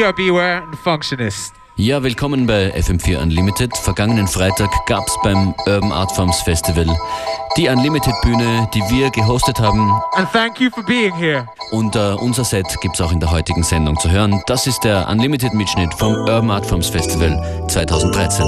We are Beware and Functionist. Ja, willkommen bei FM4 Unlimited. Vergangenen Freitag gab es beim Urban Art Forms Festival die Unlimited Bühne, die wir gehostet haben. And thank you for being here. Und uh, unser Set gibt es auch in der heutigen Sendung zu hören. Das ist der Unlimited Mitschnitt vom Urban Art Forms Festival 2013.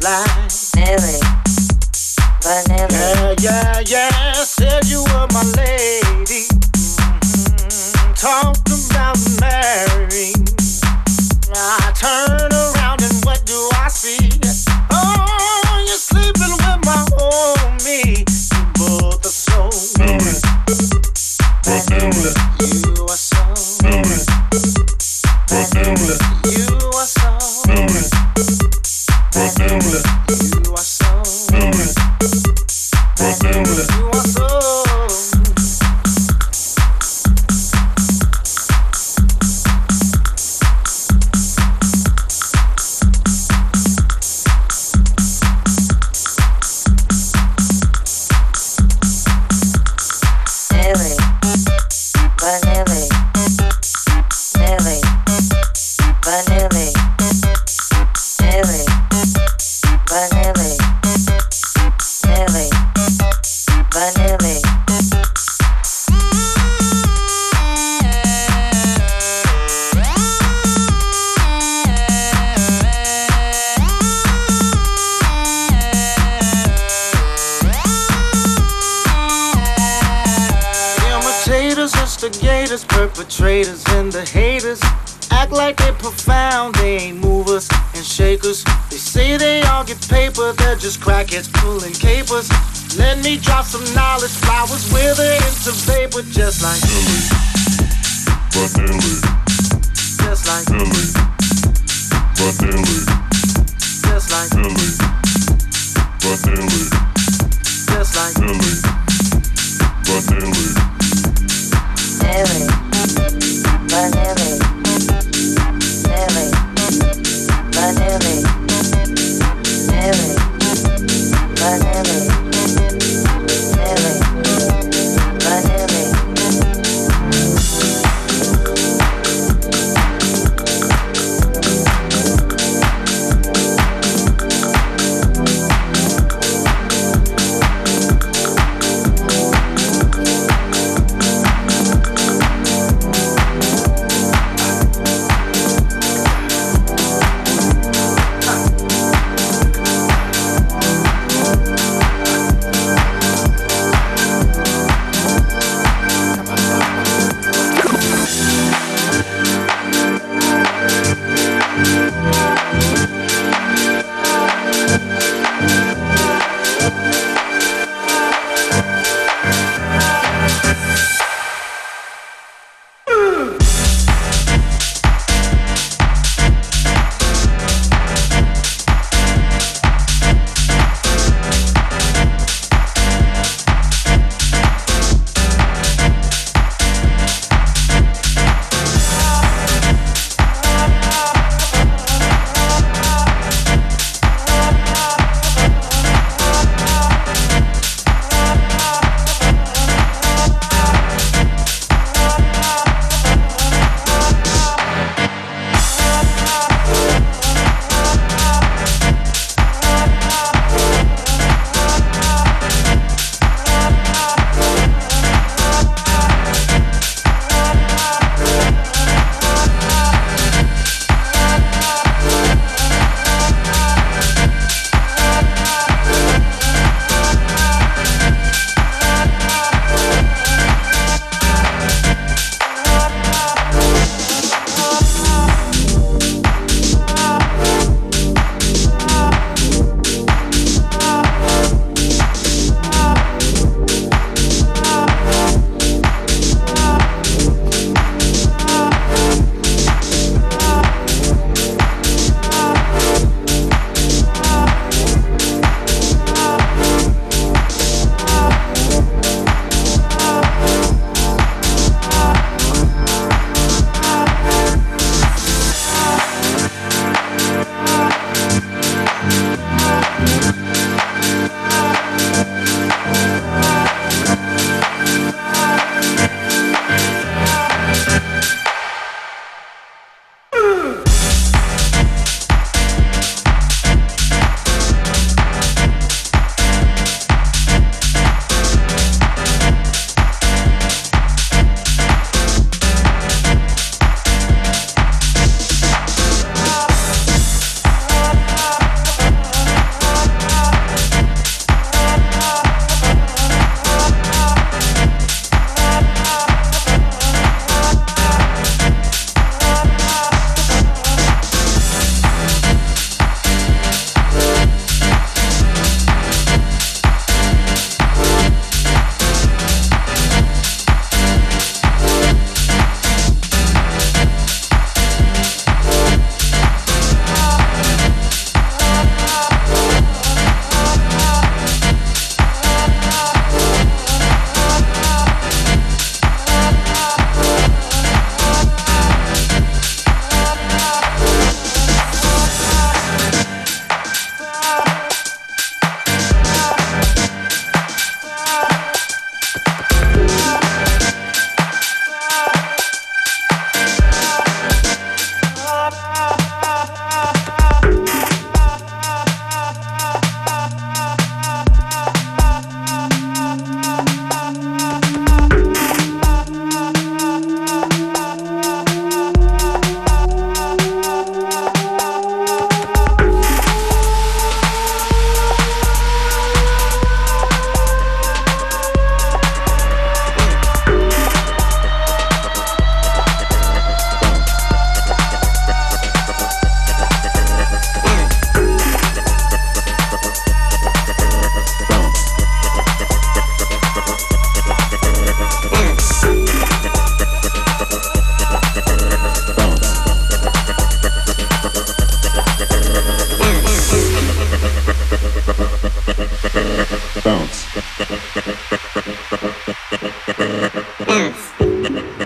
slide. papers. Let me drop some knowledge. Flowers wither into vapor, just like Nelly, but Nelly, just like Nelly, but Nelly, just like Nelly, but Nelly, just like Nelly, but Nelly, Nelly, but Nelly. dance.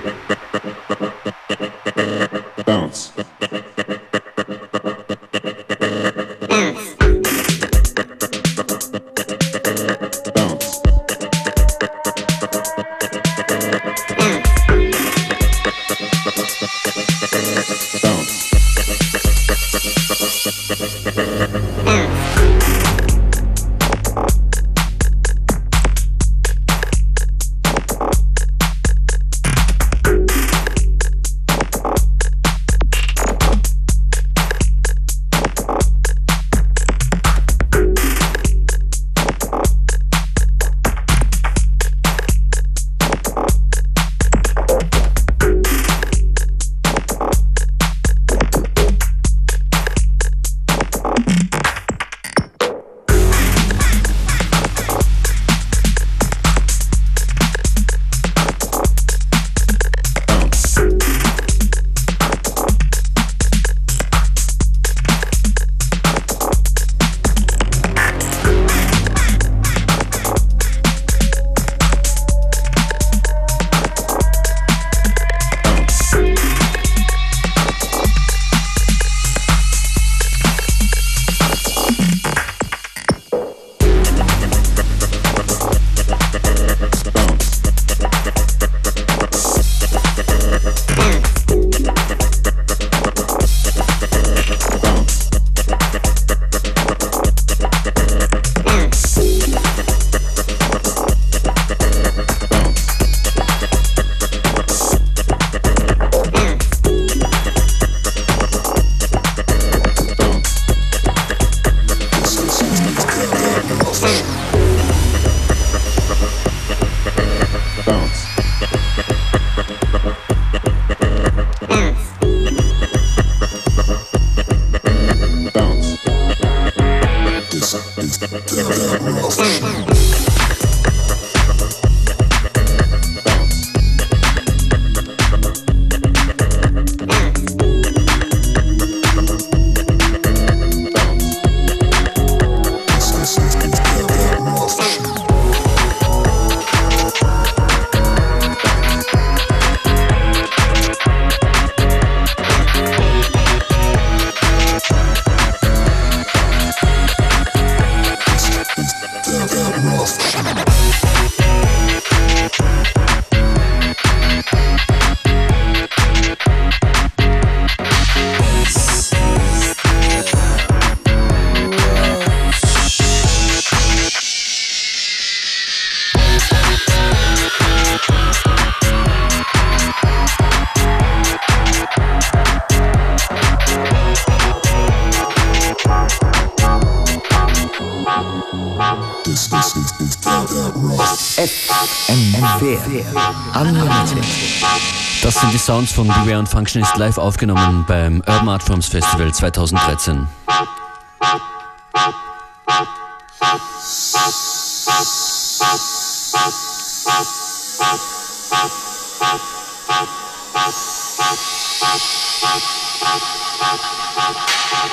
Sounds von Beware und Functionist live aufgenommen beim Urban Art Forms Festival 2013.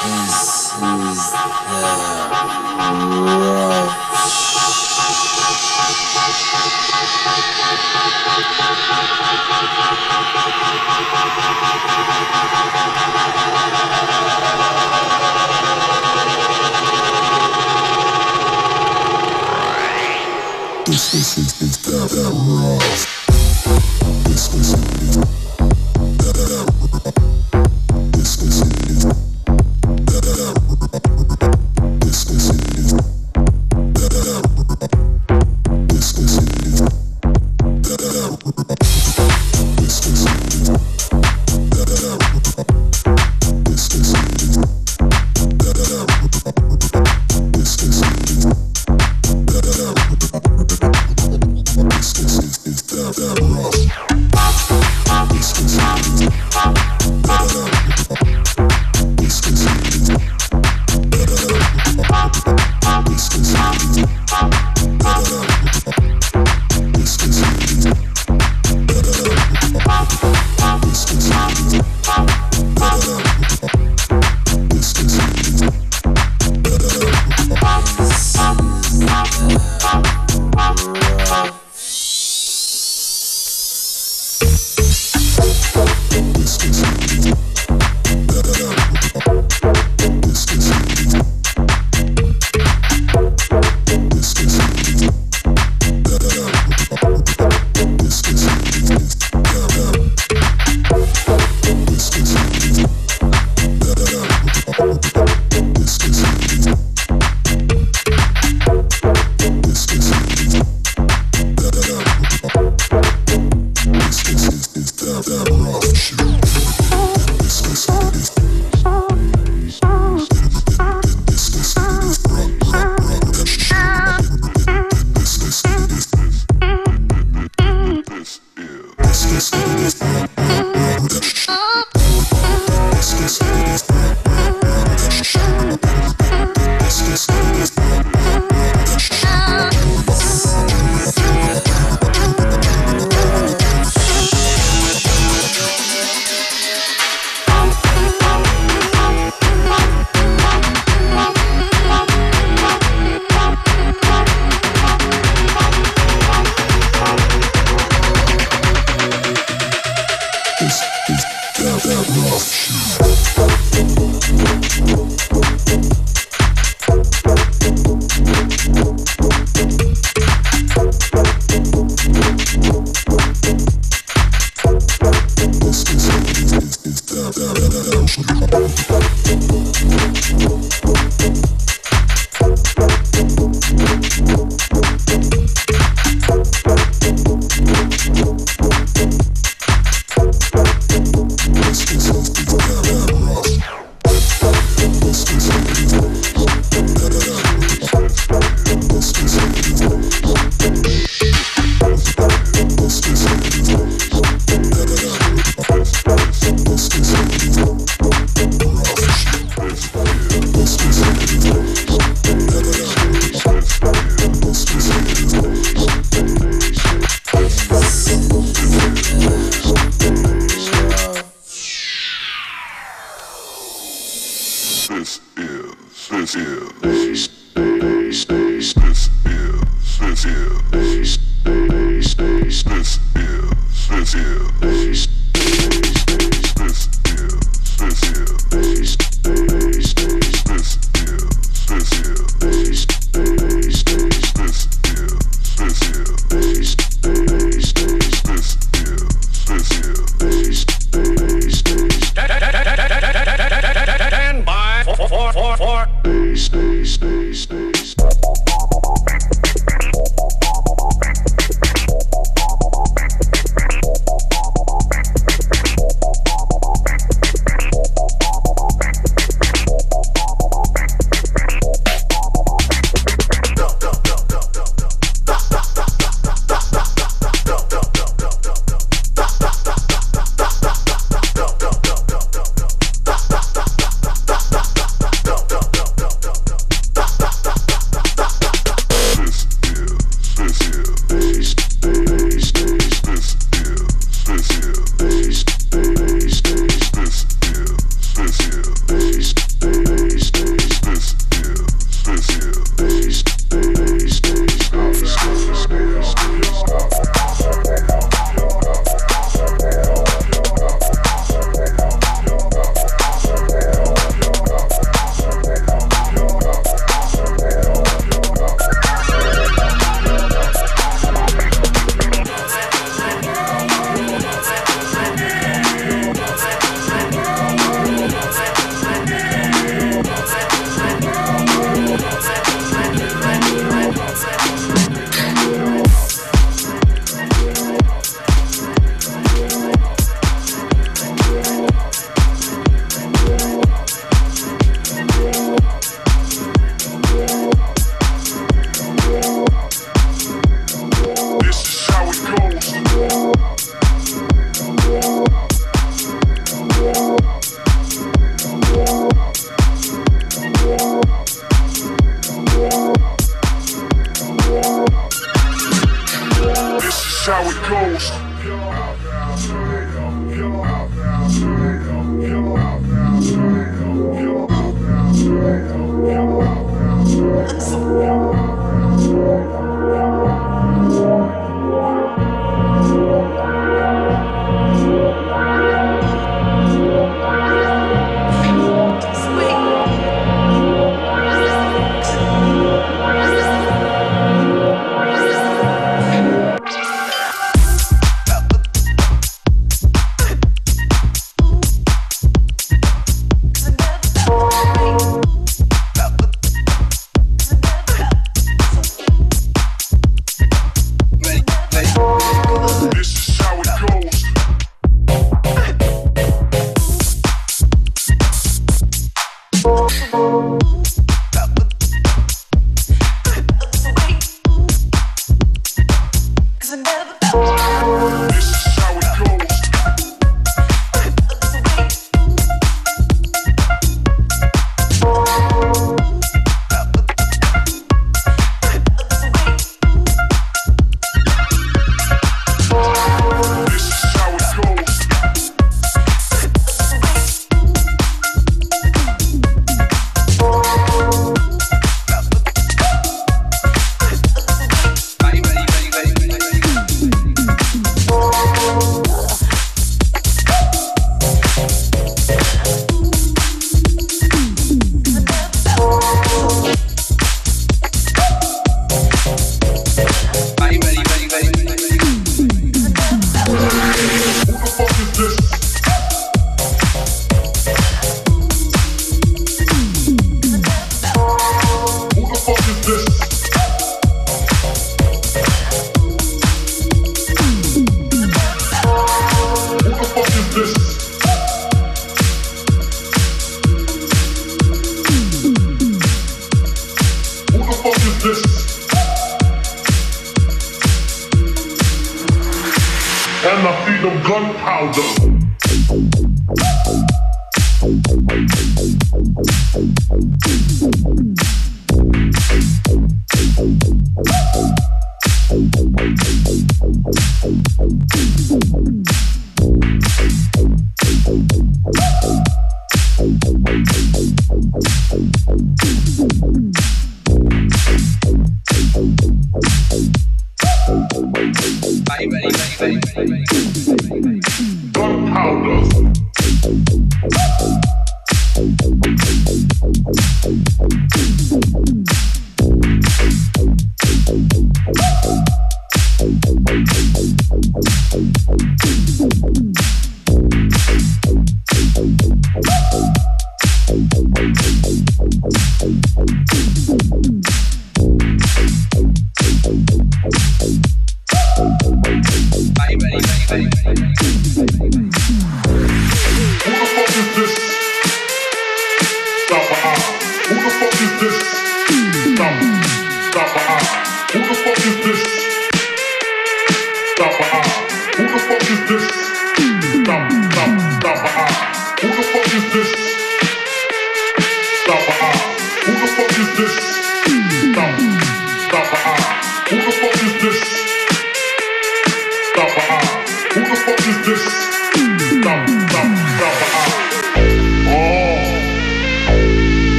This is This is, is, is that, that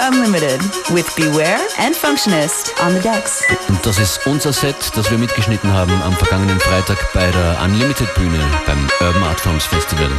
Unlimited with Beware and Functionist on the decks. Und das ist unser Set, das wir mitgeschnitten haben am vergangenen Freitag bei der Unlimited Bühne beim Urban Art Artforms Festival.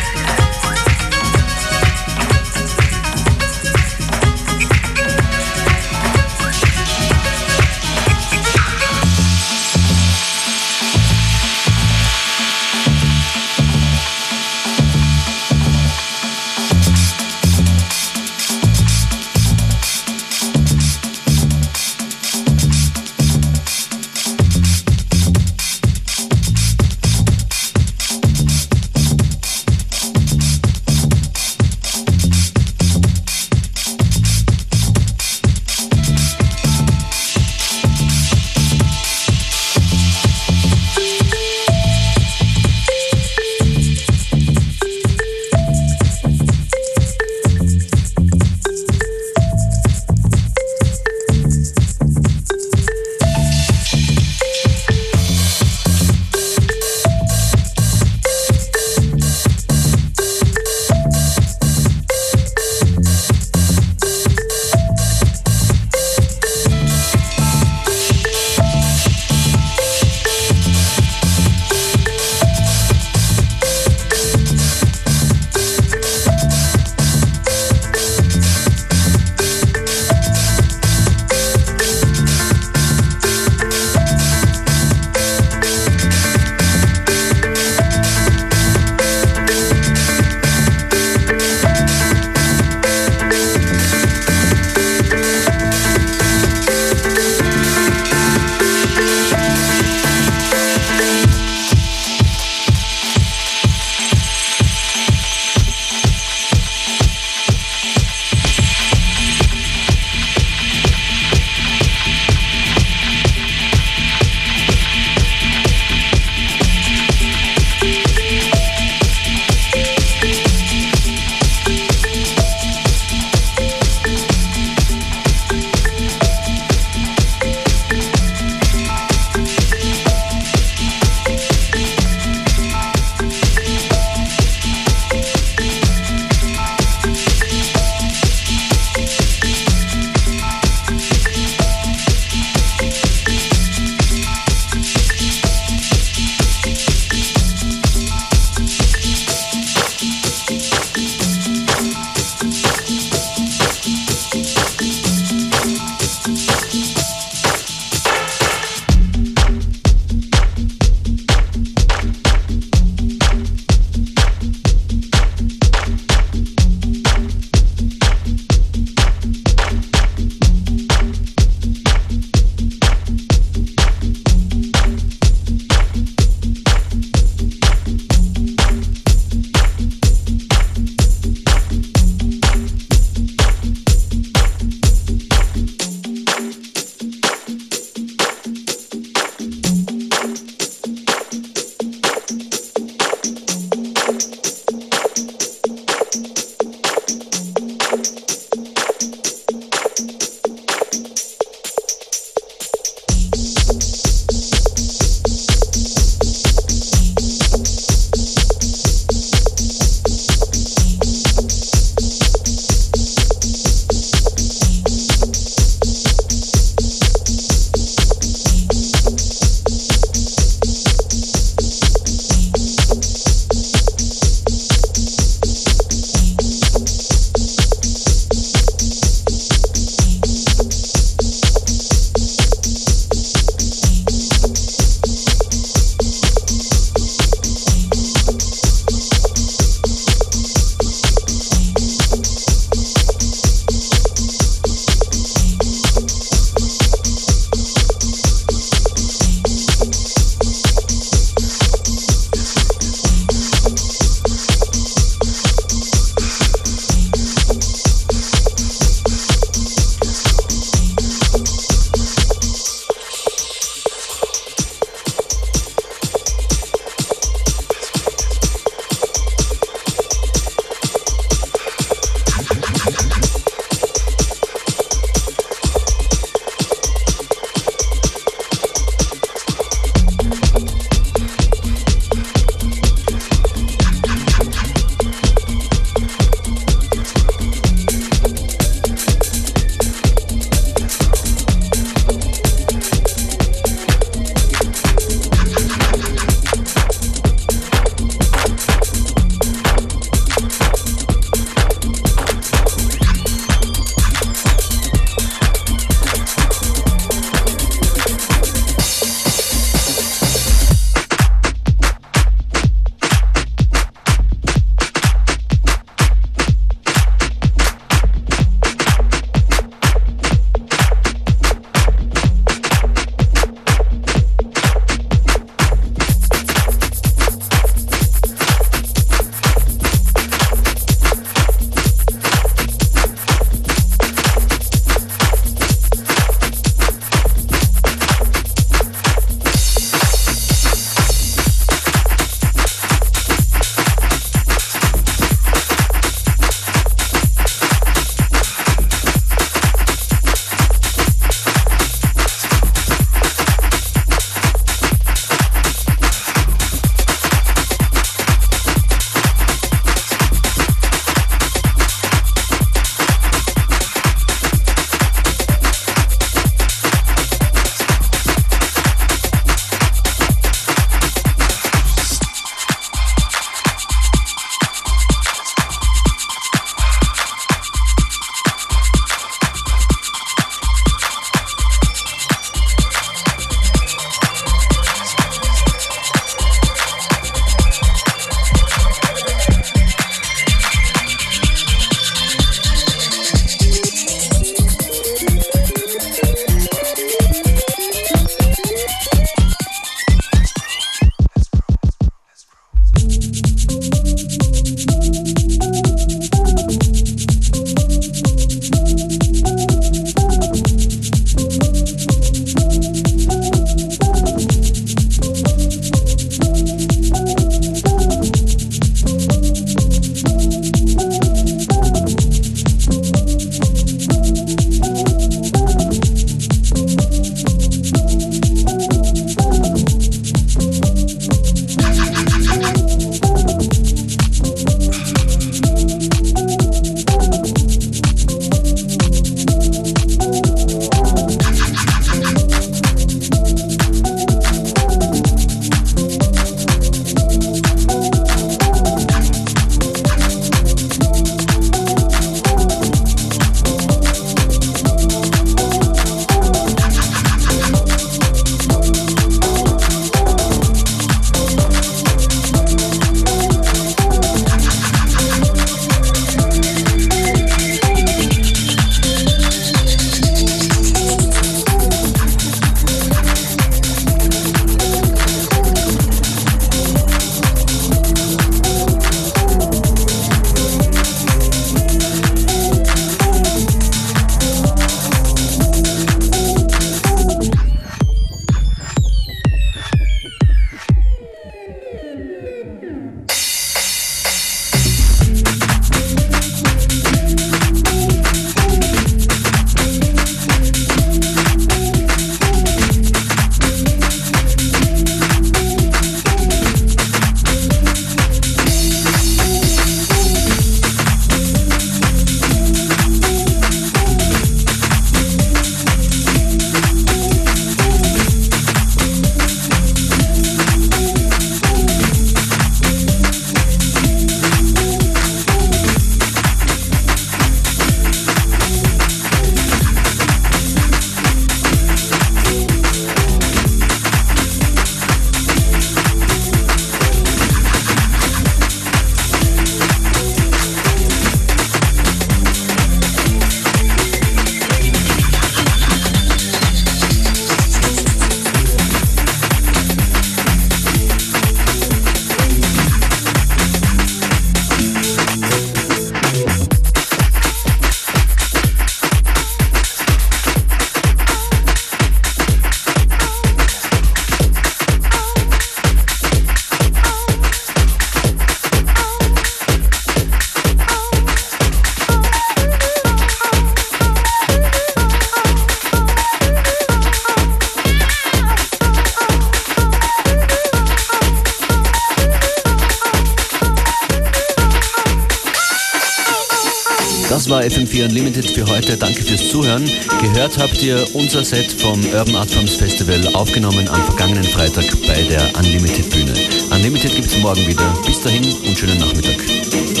War FM4 Unlimited für heute. Danke fürs Zuhören. Gehört habt ihr unser Set vom Urban Art Forms Festival, aufgenommen am vergangenen Freitag bei der Unlimited Bühne. Unlimited gibt es morgen wieder. Bis dahin und schönen Nachmittag.